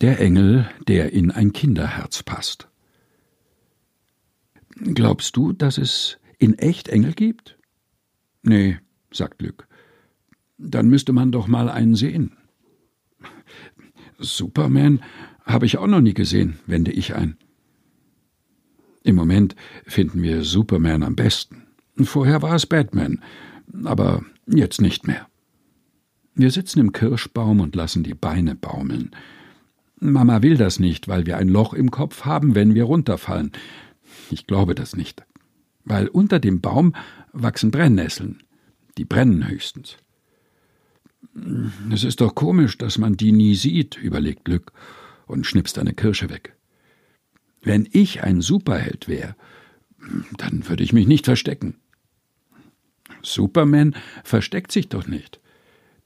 Der Engel, der in ein Kinderherz passt. Glaubst du, dass es in echt Engel gibt? Nee, sagt Lück. Dann müsste man doch mal einen sehen. Superman habe ich auch noch nie gesehen, wende ich ein. Im Moment finden wir Superman am besten. Vorher war es Batman, aber jetzt nicht mehr. Wir sitzen im Kirschbaum und lassen die Beine baumeln. Mama will das nicht, weil wir ein Loch im Kopf haben, wenn wir runterfallen. Ich glaube das nicht. Weil unter dem Baum wachsen Brennnesseln. Die brennen höchstens. Es ist doch komisch, dass man die nie sieht, überlegt Lück und schnipst eine Kirsche weg. Wenn ich ein Superheld wäre, dann würde ich mich nicht verstecken. Superman versteckt sich doch nicht.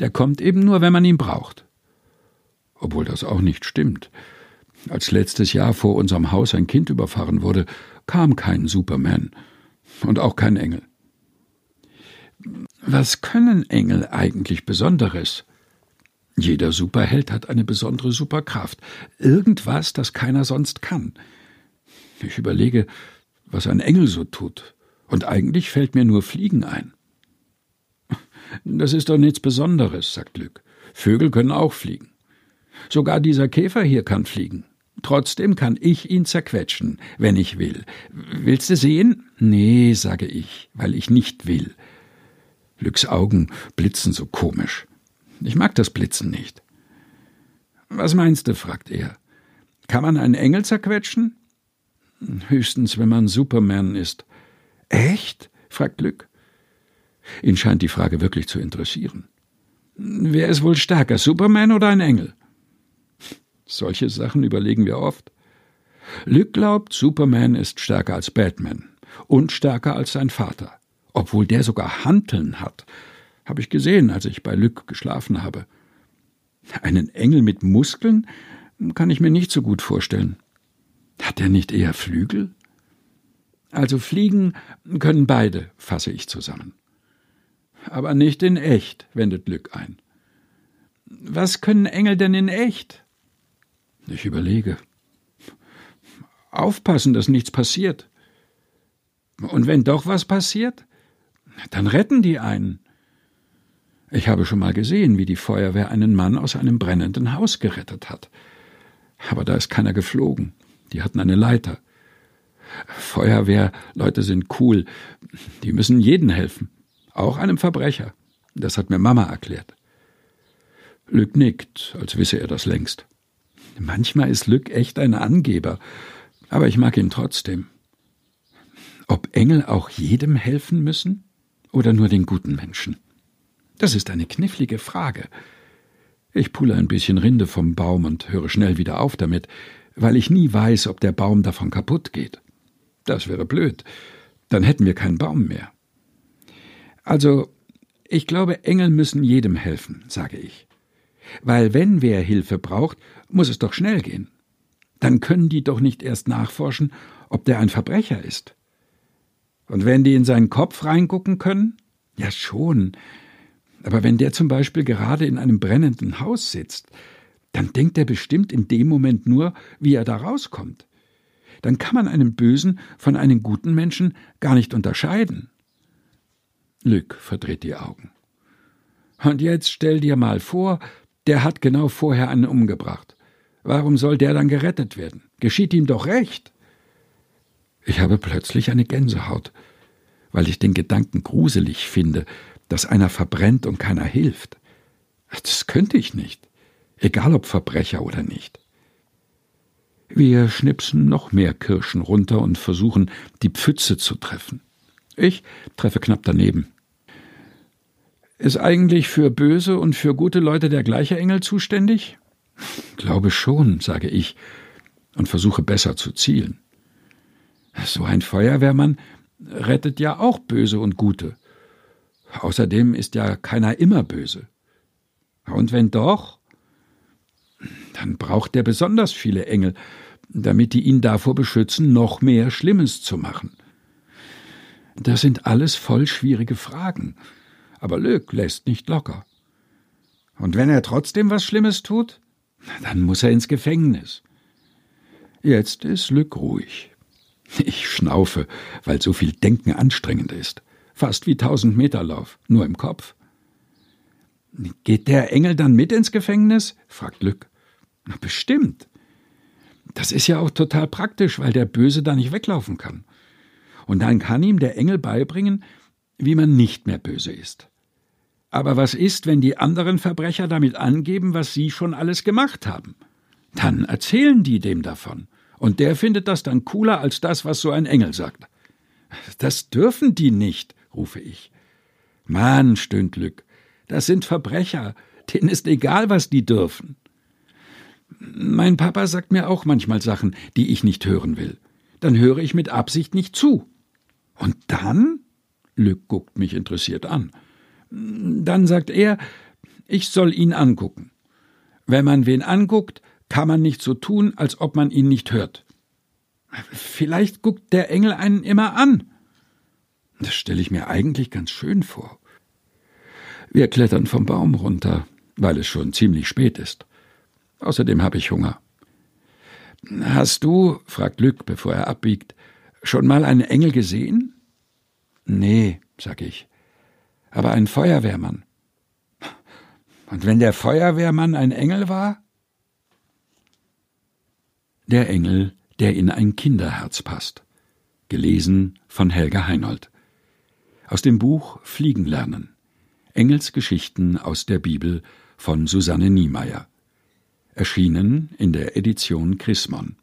Der kommt eben nur, wenn man ihn braucht. Obwohl das auch nicht stimmt. Als letztes Jahr vor unserem Haus ein Kind überfahren wurde, kam kein Superman und auch kein Engel. Was können Engel eigentlich Besonderes? Jeder Superheld hat eine besondere Superkraft, irgendwas, das keiner sonst kann. Ich überlege, was ein Engel so tut, und eigentlich fällt mir nur Fliegen ein. Das ist doch nichts Besonderes, sagt Lück. Vögel können auch fliegen. Sogar dieser Käfer hier kann fliegen. Trotzdem kann ich ihn zerquetschen, wenn ich will. Willst du sehen? Nee, sage ich, weil ich nicht will. Lücks Augen blitzen so komisch. Ich mag das Blitzen nicht. Was meinst du? fragt er. Kann man einen Engel zerquetschen? Höchstens, wenn man Superman ist. Echt? fragt Lück. Ihn scheint die Frage wirklich zu interessieren. Wer ist wohl stärker, Superman oder ein Engel? Solche Sachen überlegen wir oft. Lück glaubt, Superman ist stärker als Batman und stärker als sein Vater, obwohl der sogar Hanteln hat. Habe ich gesehen, als ich bei Lück geschlafen habe. Einen Engel mit Muskeln kann ich mir nicht so gut vorstellen. Hat er nicht eher Flügel? Also fliegen können beide, fasse ich zusammen. Aber nicht in echt, wendet Lück ein. Was können Engel denn in echt? Ich überlege. Aufpassen, dass nichts passiert. Und wenn doch was passiert, dann retten die einen. Ich habe schon mal gesehen, wie die Feuerwehr einen Mann aus einem brennenden Haus gerettet hat. Aber da ist keiner geflogen. Die hatten eine Leiter. Feuerwehrleute sind cool. Die müssen jeden helfen. Auch einem Verbrecher. Das hat mir Mama erklärt. Lück nickt, als wisse er das längst. Manchmal ist Lück echt ein Angeber, aber ich mag ihn trotzdem. Ob Engel auch jedem helfen müssen oder nur den guten Menschen? Das ist eine knifflige Frage. Ich pulle ein bisschen Rinde vom Baum und höre schnell wieder auf damit, weil ich nie weiß, ob der Baum davon kaputt geht. Das wäre blöd. Dann hätten wir keinen Baum mehr. Also, ich glaube, Engel müssen jedem helfen, sage ich. Weil wenn wer Hilfe braucht, muss es doch schnell gehen. Dann können die doch nicht erst nachforschen, ob der ein Verbrecher ist. Und wenn die in seinen Kopf reingucken können? Ja schon. Aber wenn der zum Beispiel gerade in einem brennenden Haus sitzt, dann denkt er bestimmt in dem Moment nur, wie er da rauskommt. Dann kann man einen bösen von einem guten Menschen gar nicht unterscheiden. Lück verdreht die Augen. Und jetzt stell dir mal vor, der hat genau vorher einen umgebracht. Warum soll der dann gerettet werden? Geschieht ihm doch recht. Ich habe plötzlich eine Gänsehaut, weil ich den Gedanken gruselig finde, dass einer verbrennt und keiner hilft. Das könnte ich nicht, egal ob Verbrecher oder nicht. Wir schnipsen noch mehr Kirschen runter und versuchen, die Pfütze zu treffen. Ich treffe knapp daneben. Ist eigentlich für böse und für gute Leute der gleiche Engel zuständig? Glaube schon, sage ich und versuche besser zu zielen. So ein Feuerwehrmann rettet ja auch Böse und Gute. Außerdem ist ja keiner immer böse. Und wenn doch, dann braucht er besonders viele Engel, damit die ihn davor beschützen, noch mehr Schlimmes zu machen. Das sind alles voll schwierige Fragen, aber Lück lässt nicht locker. Und wenn er trotzdem was Schlimmes tut, Dann muss er ins Gefängnis. Jetzt ist Lück ruhig. Ich schnaufe, weil so viel Denken anstrengend ist. Fast wie tausend Meter Lauf, nur im Kopf. Geht der Engel dann mit ins Gefängnis? fragt Lück. Bestimmt. Das ist ja auch total praktisch, weil der Böse da nicht weglaufen kann. Und dann kann ihm der Engel beibringen, wie man nicht mehr böse ist. Aber was ist, wenn die anderen Verbrecher damit angeben, was sie schon alles gemacht haben? Dann erzählen die dem davon. Und der findet das dann cooler als das, was so ein Engel sagt. Das dürfen die nicht, rufe ich. Mann, stöhnt Lück, das sind Verbrecher, denen ist egal, was die dürfen. Mein Papa sagt mir auch manchmal Sachen, die ich nicht hören will. Dann höre ich mit Absicht nicht zu. Und dann? Lück guckt mich interessiert an. Dann sagt er, ich soll ihn angucken. Wenn man wen anguckt, kann man nicht so tun, als ob man ihn nicht hört. Vielleicht guckt der Engel einen immer an. Das stelle ich mir eigentlich ganz schön vor. Wir klettern vom Baum runter, weil es schon ziemlich spät ist. Außerdem habe ich Hunger. Hast du, fragt Lück, bevor er abbiegt, schon mal einen Engel gesehen? Nee, sag ich. Aber einen Feuerwehrmann. Und wenn der Feuerwehrmann ein Engel war? Der Engel, der in ein Kinderherz passt. Gelesen von Helga Heinold. Aus dem Buch Fliegen lernen. Engelsgeschichten aus der Bibel von Susanne Niemeyer erschienen in der Edition Chrismon.